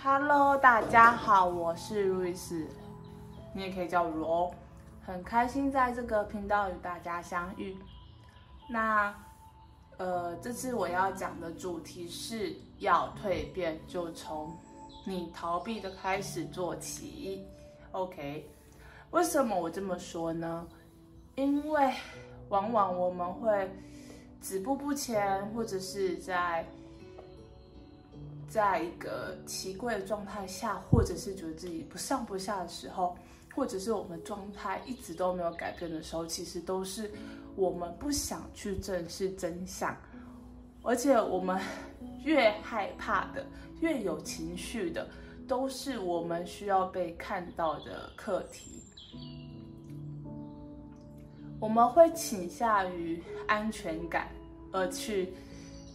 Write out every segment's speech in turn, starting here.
Hello，大家好，我是路易斯，你也可以叫我罗，很开心在这个频道与大家相遇。那，呃，这次我要讲的主题是要蜕变，就从你逃避的开始做起。OK，为什么我这么说呢？因为往往我们会止步不前，或者是在。在一个奇怪的状态下，或者是觉得自己不上不下的时候，或者是我们状态一直都没有改变的时候，其实都是我们不想去正视真相，而且我们越害怕的、越有情绪的，都是我们需要被看到的课题。我们会倾向于安全感而去，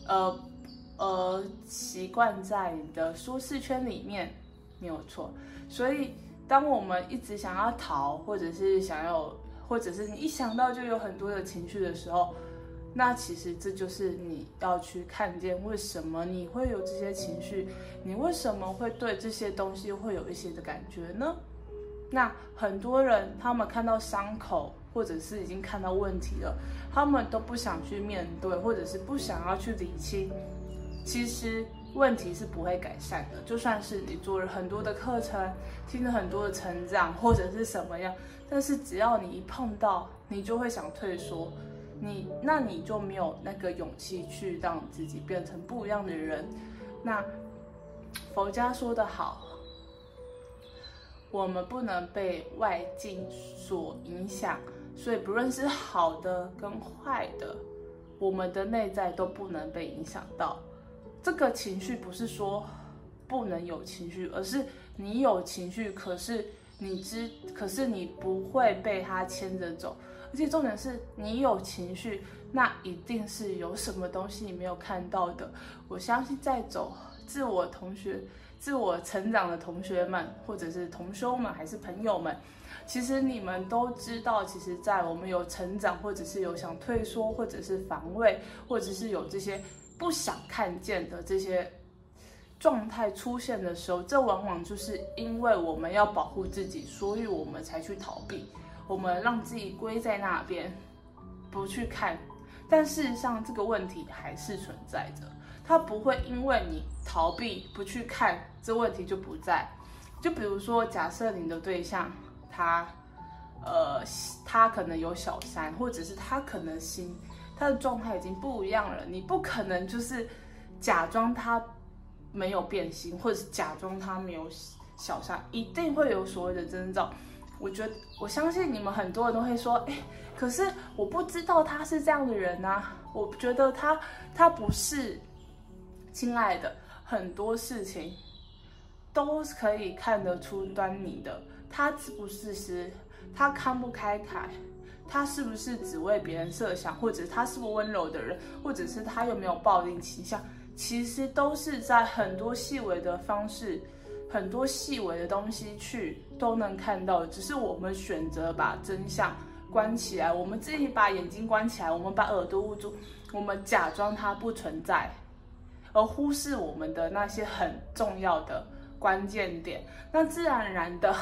呃。呃，习惯在你的舒适圈里面，没有错。所以，当我们一直想要逃，或者是想要，或者是你一想到就有很多的情绪的时候，那其实这就是你要去看见为什么你会有这些情绪，你为什么会对这些东西会有一些的感觉呢？那很多人他们看到伤口，或者是已经看到问题了，他们都不想去面对，或者是不想要去理清。其实问题是不会改善的，就算是你做了很多的课程，听了很多的成长或者是什么样，但是只要你一碰到，你就会想退缩，你那你就没有那个勇气去让自己变成不一样的人。那佛家说得好，我们不能被外境所影响，所以不论是好的跟坏的，我们的内在都不能被影响到。这个情绪不是说不能有情绪，而是你有情绪，可是你知，可是你不会被它牵着走。而且重点是你有情绪，那一定是有什么东西你没有看到的。我相信在走自我同学、自我成长的同学们，或者是同修们，还是朋友们，其实你们都知道，其实，在我们有成长，或者是有想退缩，或者是防卫，或者是有这些。不想看见的这些状态出现的时候，这往往就是因为我们要保护自己，所以我们才去逃避，我们让自己归在那边，不去看。但事实上，这个问题还是存在的，它不会因为你逃避不去看，这问题就不在。就比如说，假设你的对象他，呃，他可能有小三，或者是他可能心。他的状态已经不一样了，你不可能就是假装他没有变心，或者是假装他没有小三，一定会有所谓的征兆。我觉，我相信你们很多人都会说，哎，可是我不知道他是这样的人啊，我觉得他他不是。亲爱的，很多事情都是可以看得出端倪的，他是不是是，他看不开开。他是不是只为别人设想，或者他是不是温柔的人，或者是他有没有暴力倾向，其实都是在很多细微的方式，很多细微的东西去都能看到。只是我们选择把真相关起来，我们自己把眼睛关起来，我们把耳朵捂住，我们假装它不存在，而忽视我们的那些很重要的关键点。那自然而然的，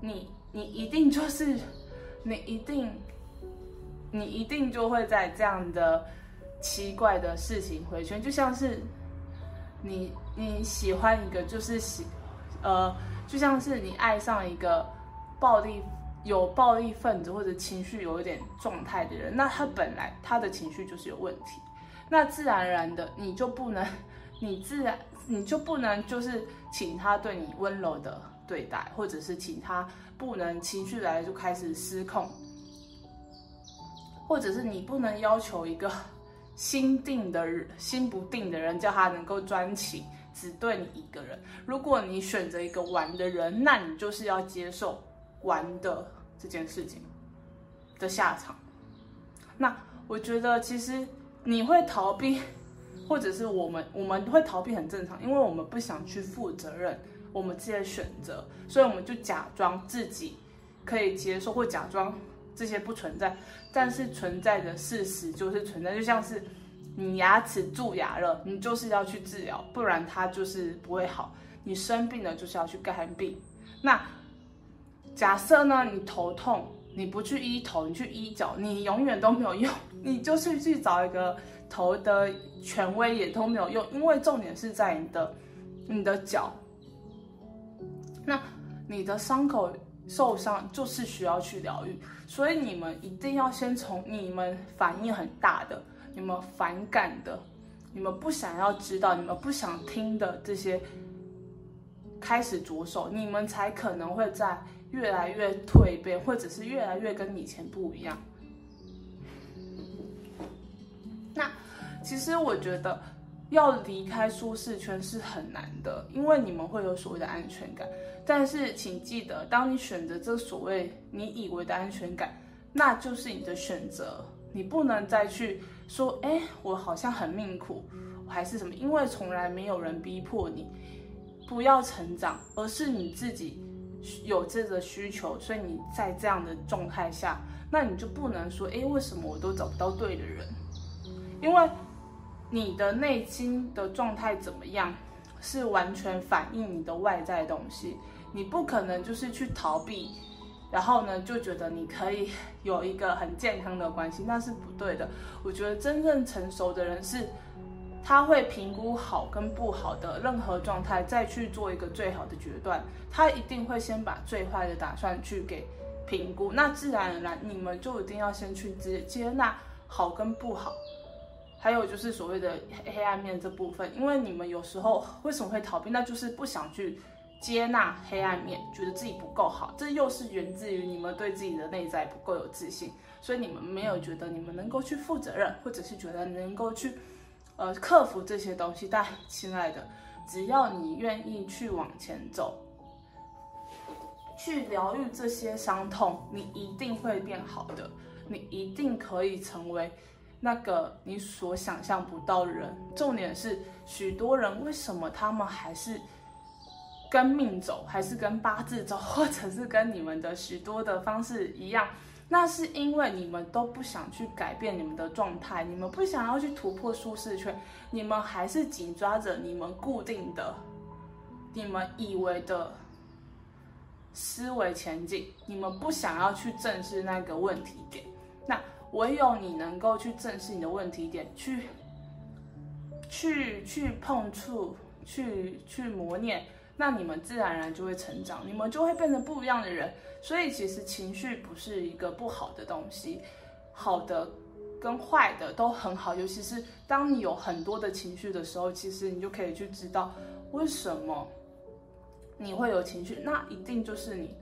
你你一定就是。你一定，你一定就会在这样的奇怪的事情回圈，就像是你你喜欢一个就是喜，呃，就像是你爱上一个暴力有暴力分子或者情绪有一点状态的人，那他本来他的情绪就是有问题，那自然而然的你就不能，你自然你就不能就是请他对你温柔的对待，或者是请他。不能情绪来就开始失控，或者是你不能要求一个心定的人、心不定的人，叫他能够专情，只对你一个人。如果你选择一个玩的人，那你就是要接受玩的这件事情的下场。那我觉得其实你会逃避，或者是我们我们会逃避很正常，因为我们不想去负责任。我们自己的选择，所以我们就假装自己可以接受，或假装这些不存在。但是存在的事实就是存在，就像是你牙齿蛀牙了，你就是要去治疗，不然它就是不会好。你生病了就是要去看病。那假设呢，你头痛，你不去医头，你去医脚，你永远都没有用。你就是去找一个头的权威也都没有用，因为重点是在你的你的脚。那你的伤口受伤就是需要去疗愈，所以你们一定要先从你们反应很大的、你们反感的、你们不想要知道、你们不想听的这些开始着手，你们才可能会在越来越蜕变，或者是越来越跟以前不一样。那其实我觉得要离开舒适圈是很难的，因为你们会有所谓的安全感。但是请记得，当你选择这所谓你以为的安全感，那就是你的选择。你不能再去说，哎，我好像很命苦，还是什么？因为从来没有人逼迫你不要成长，而是你自己有这个需求，所以你在这样的状态下，那你就不能说，哎，为什么我都找不到对的人？因为你的内心的状态怎么样，是完全反映你的外在东西。你不可能就是去逃避，然后呢，就觉得你可以有一个很健康的关系，那是不对的。我觉得真正成熟的人是，他会评估好跟不好的任何状态，再去做一个最好的决断。他一定会先把最坏的打算去给评估，那自然而然你们就一定要先去接接纳好跟不好。还有就是所谓的黑暗面这部分，因为你们有时候为什么会逃避，那就是不想去。接纳黑暗面，觉得自己不够好，这又是源自于你们对自己的内在不够有自信，所以你们没有觉得你们能够去负责任，或者是觉得能够去，呃，克服这些东西。但亲爱的，只要你愿意去往前走，去疗愈这些伤痛，你一定会变好的，你一定可以成为那个你所想象不到的人。重点是，许多人为什么他们还是？跟命走，还是跟八字走，或者是跟你们的许多的方式一样，那是因为你们都不想去改变你们的状态，你们不想要去突破舒适圈，你们还是紧抓着你们固定的、你们以为的思维前进，你们不想要去正视那个问题点。那唯有你能够去正视你的问题点，去、去、去碰触、去、去磨练。那你们自然而然就会成长，你们就会变成不一样的人。所以其实情绪不是一个不好的东西，好的跟坏的都很好。尤其是当你有很多的情绪的时候，其实你就可以去知道为什么你会有情绪。那一定就是你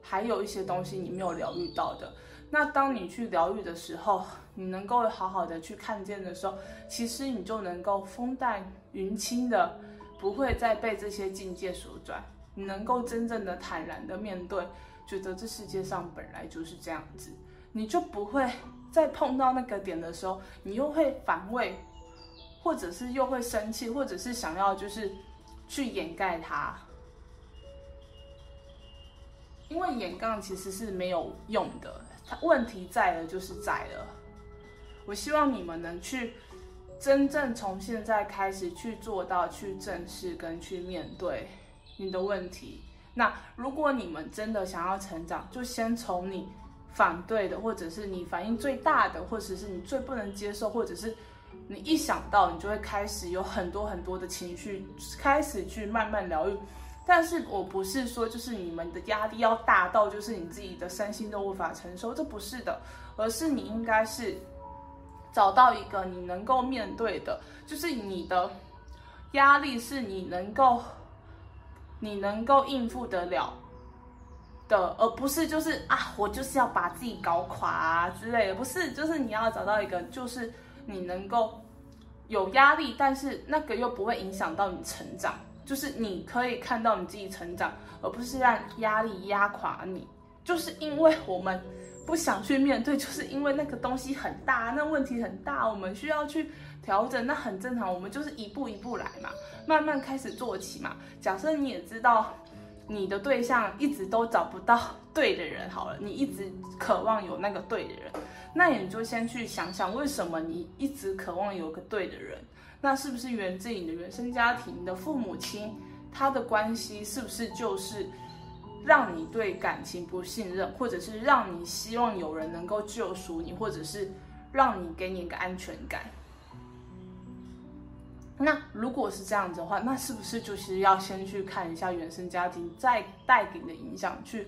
还有一些东西你没有疗愈到的。那当你去疗愈的时候，你能够好好的去看见的时候，其实你就能够风淡云轻的。不会再被这些境界所转，你能够真正的坦然的面对，觉得这世界上本来就是这样子，你就不会再碰到那个点的时候，你又会反胃，或者是又会生气，或者是想要就是去掩盖它，因为掩盖其实是没有用的，问题在了就是在了，我希望你们能去。真正从现在开始去做到，去正视跟去面对你的问题。那如果你们真的想要成长，就先从你反对的，或者是你反应最大的，或者是你最不能接受，或者是你一想到你就会开始有很多很多的情绪，开始去慢慢疗愈。但是我不是说就是你们的压力要大到就是你自己的身心都无法承受，这不是的，而是你应该是。找到一个你能够面对的，就是你的压力是你能够，你能够应付得了的，而不是就是啊，我就是要把自己搞垮啊之类的，不是，就是你要找到一个，就是你能够有压力，但是那个又不会影响到你成长，就是你可以看到你自己成长，而不是让压力压垮你，就是因为我们。不想去面对，就是因为那个东西很大，那问题很大，我们需要去调整，那很正常。我们就是一步一步来嘛，慢慢开始做起嘛。假设你也知道你的对象一直都找不到对的人，好了，你一直渴望有那个对的人，那你就先去想想，为什么你一直渴望有个对的人？那是不是源自你的原生家庭，你的父母亲他的关系是不是就是让你对感情不信任，或者是让你希望有人能够救赎你，或者是让你给你一个安全感？那如果是这样子的话，那是不是就是要先去看一下原生家庭再带给你的影响，去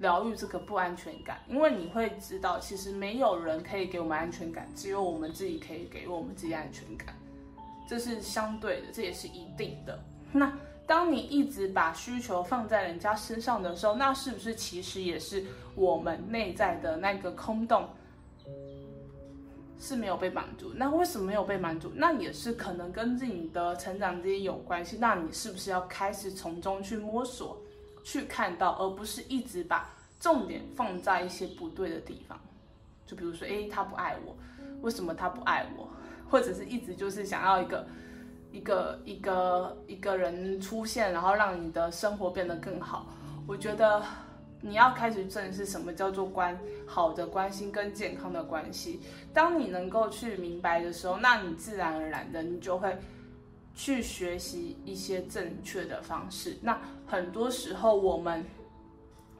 疗愈这个不安全感？因为你会知道，其实没有人可以给我们安全感，只有我们自己可以给我们自己安全感，这是相对的，这也是一定的。那当你一直把需求放在人家身上的时候，那是不是其实也是我们内在的那个空洞？是没有被满足，那为什么没有被满足？那也是可能跟自己的成长这些有关系。那你是不是要开始从中去摸索，去看到，而不是一直把重点放在一些不对的地方？就比如说，诶，他不爱我，为什么他不爱我？或者是一直就是想要一个一个一个一个人出现，然后让你的生活变得更好？我觉得。你要开始正视什么叫做关好的关系跟健康的关系。当你能够去明白的时候，那你自然而然的你就会去学习一些正确的方式。那很多时候我们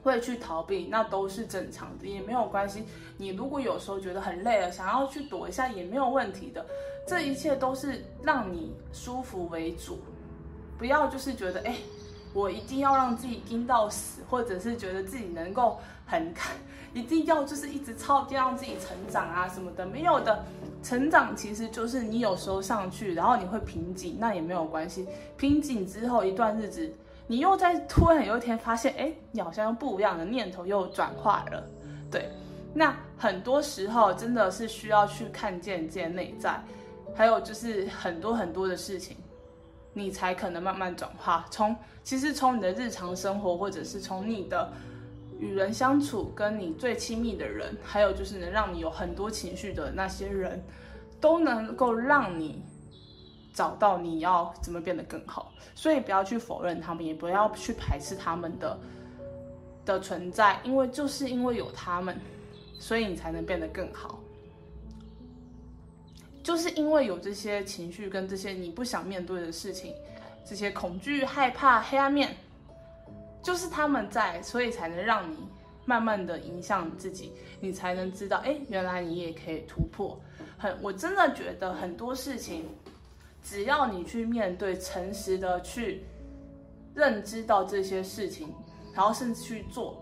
会去逃避，那都是正常的，也没有关系。你如果有时候觉得很累了，想要去躲一下也没有问题的。这一切都是让你舒服为主，不要就是觉得哎。诶我一定要让自己盯到死，或者是觉得自己能够很看，一定要就是一直超，一定要让自己成长啊什么的，没有的。成长其实就是你有时候上去，然后你会瓶颈，那也没有关系。瓶颈之后一段日子，你又在突然有一天发现，哎，你好像用不一样的念头又转化了。对，那很多时候真的是需要去看见自己内在，还有就是很多很多的事情。你才可能慢慢转化。从其实从你的日常生活，或者是从你的与人相处，跟你最亲密的人，还有就是能让你有很多情绪的那些人，都能够让你找到你要怎么变得更好。所以不要去否认他们，也不要去排斥他们的的存在，因为就是因为有他们，所以你才能变得更好。就是因为有这些情绪跟这些你不想面对的事情，这些恐惧、害怕、黑暗面，就是他们在，所以才能让你慢慢的影响自己，你才能知道，哎，原来你也可以突破。很，我真的觉得很多事情，只要你去面对，诚实的去认知到这些事情，然后甚至去做。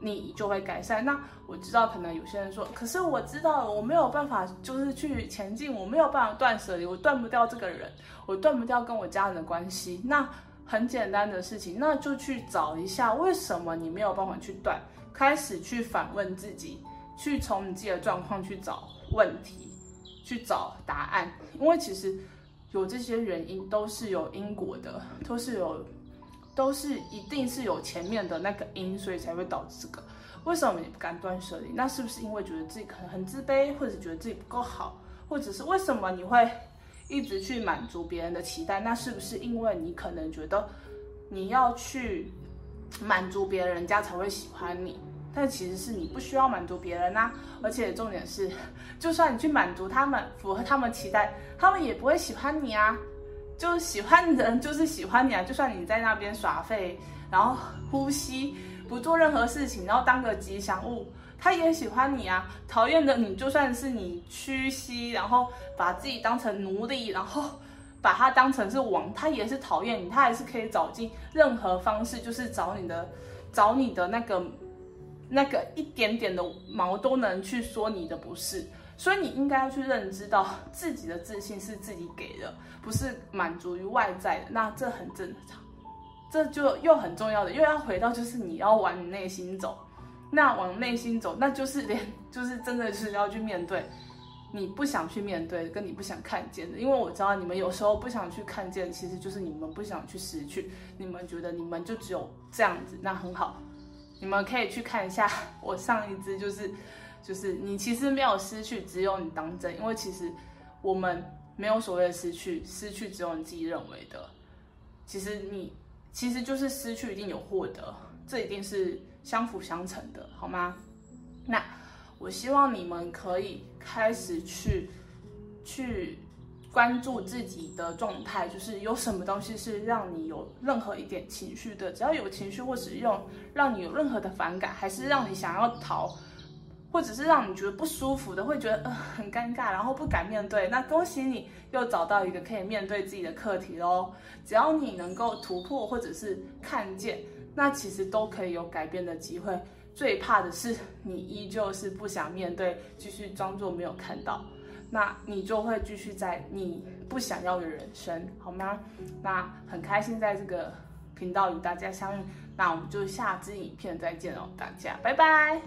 你就会改善。那我知道，可能有些人说，可是我知道我没有办法，就是去前进，我没有办法断舍离，我断不掉这个人，我断不掉跟我家人的关系。那很简单的事情，那就去找一下为什么你没有办法去断，开始去反问自己，去从你自己的状况去找问题，去找答案。因为其实有这些原因都是有因果的，都是有。都是一定是有前面的那个因，所以才会导致这个。为什么你不敢断舍离？那是不是因为觉得自己可能很自卑，或者觉得自己不够好，或者是为什么你会一直去满足别人的期待？那是不是因为你可能觉得你要去满足别人，人家才会喜欢你？但其实是你不需要满足别人呐。而且重点是，就算你去满足他们，符合他们期待，他们也不会喜欢你啊。就喜欢的人就是喜欢你啊，就算你在那边耍废，然后呼吸，不做任何事情，然后当个吉祥物，他也喜欢你啊。讨厌的你，就算是你屈膝，然后把自己当成奴隶，然后把他当成是王，他也是讨厌你，他还是可以找尽任何方式，就是找你的，找你的那个那个一点点的毛都能去说你的不是。所以你应该要去认知到自己的自信是自己给的，不是满足于外在的。那这很正常，这就又很重要的，又要回到就是你要往你内心走。那往内心走，那就是连 就是真的是要去面对你不想去面对跟你不想看见的。因为我知道你们有时候不想去看见，其实就是你们不想去失去。你们觉得你们就只有这样子，那很好，你们可以去看一下 我上一支就是。就是你其实没有失去，只有你当真。因为其实我们没有所谓的失去，失去只有你自己认为的。其实你其实就是失去一定有获得，这一定是相辅相成的，好吗？那我希望你们可以开始去去关注自己的状态，就是有什么东西是让你有任何一点情绪的，只要有情绪或使用让你有任何的反感，还是让你想要逃，或者是让你觉得不舒服的，会觉得呃很尴尬，然后不敢面对。那恭喜你又找到一个可以面对自己的课题喽。只要你能够突破或者是看见，那其实都可以有改变的机会。最怕的是你依旧是不想面对，继续装作没有看到。那你就会继续在你不想要的人生，好吗？那很开心在这个频道与大家相遇，那我们就下支影片再见哦，大家拜拜。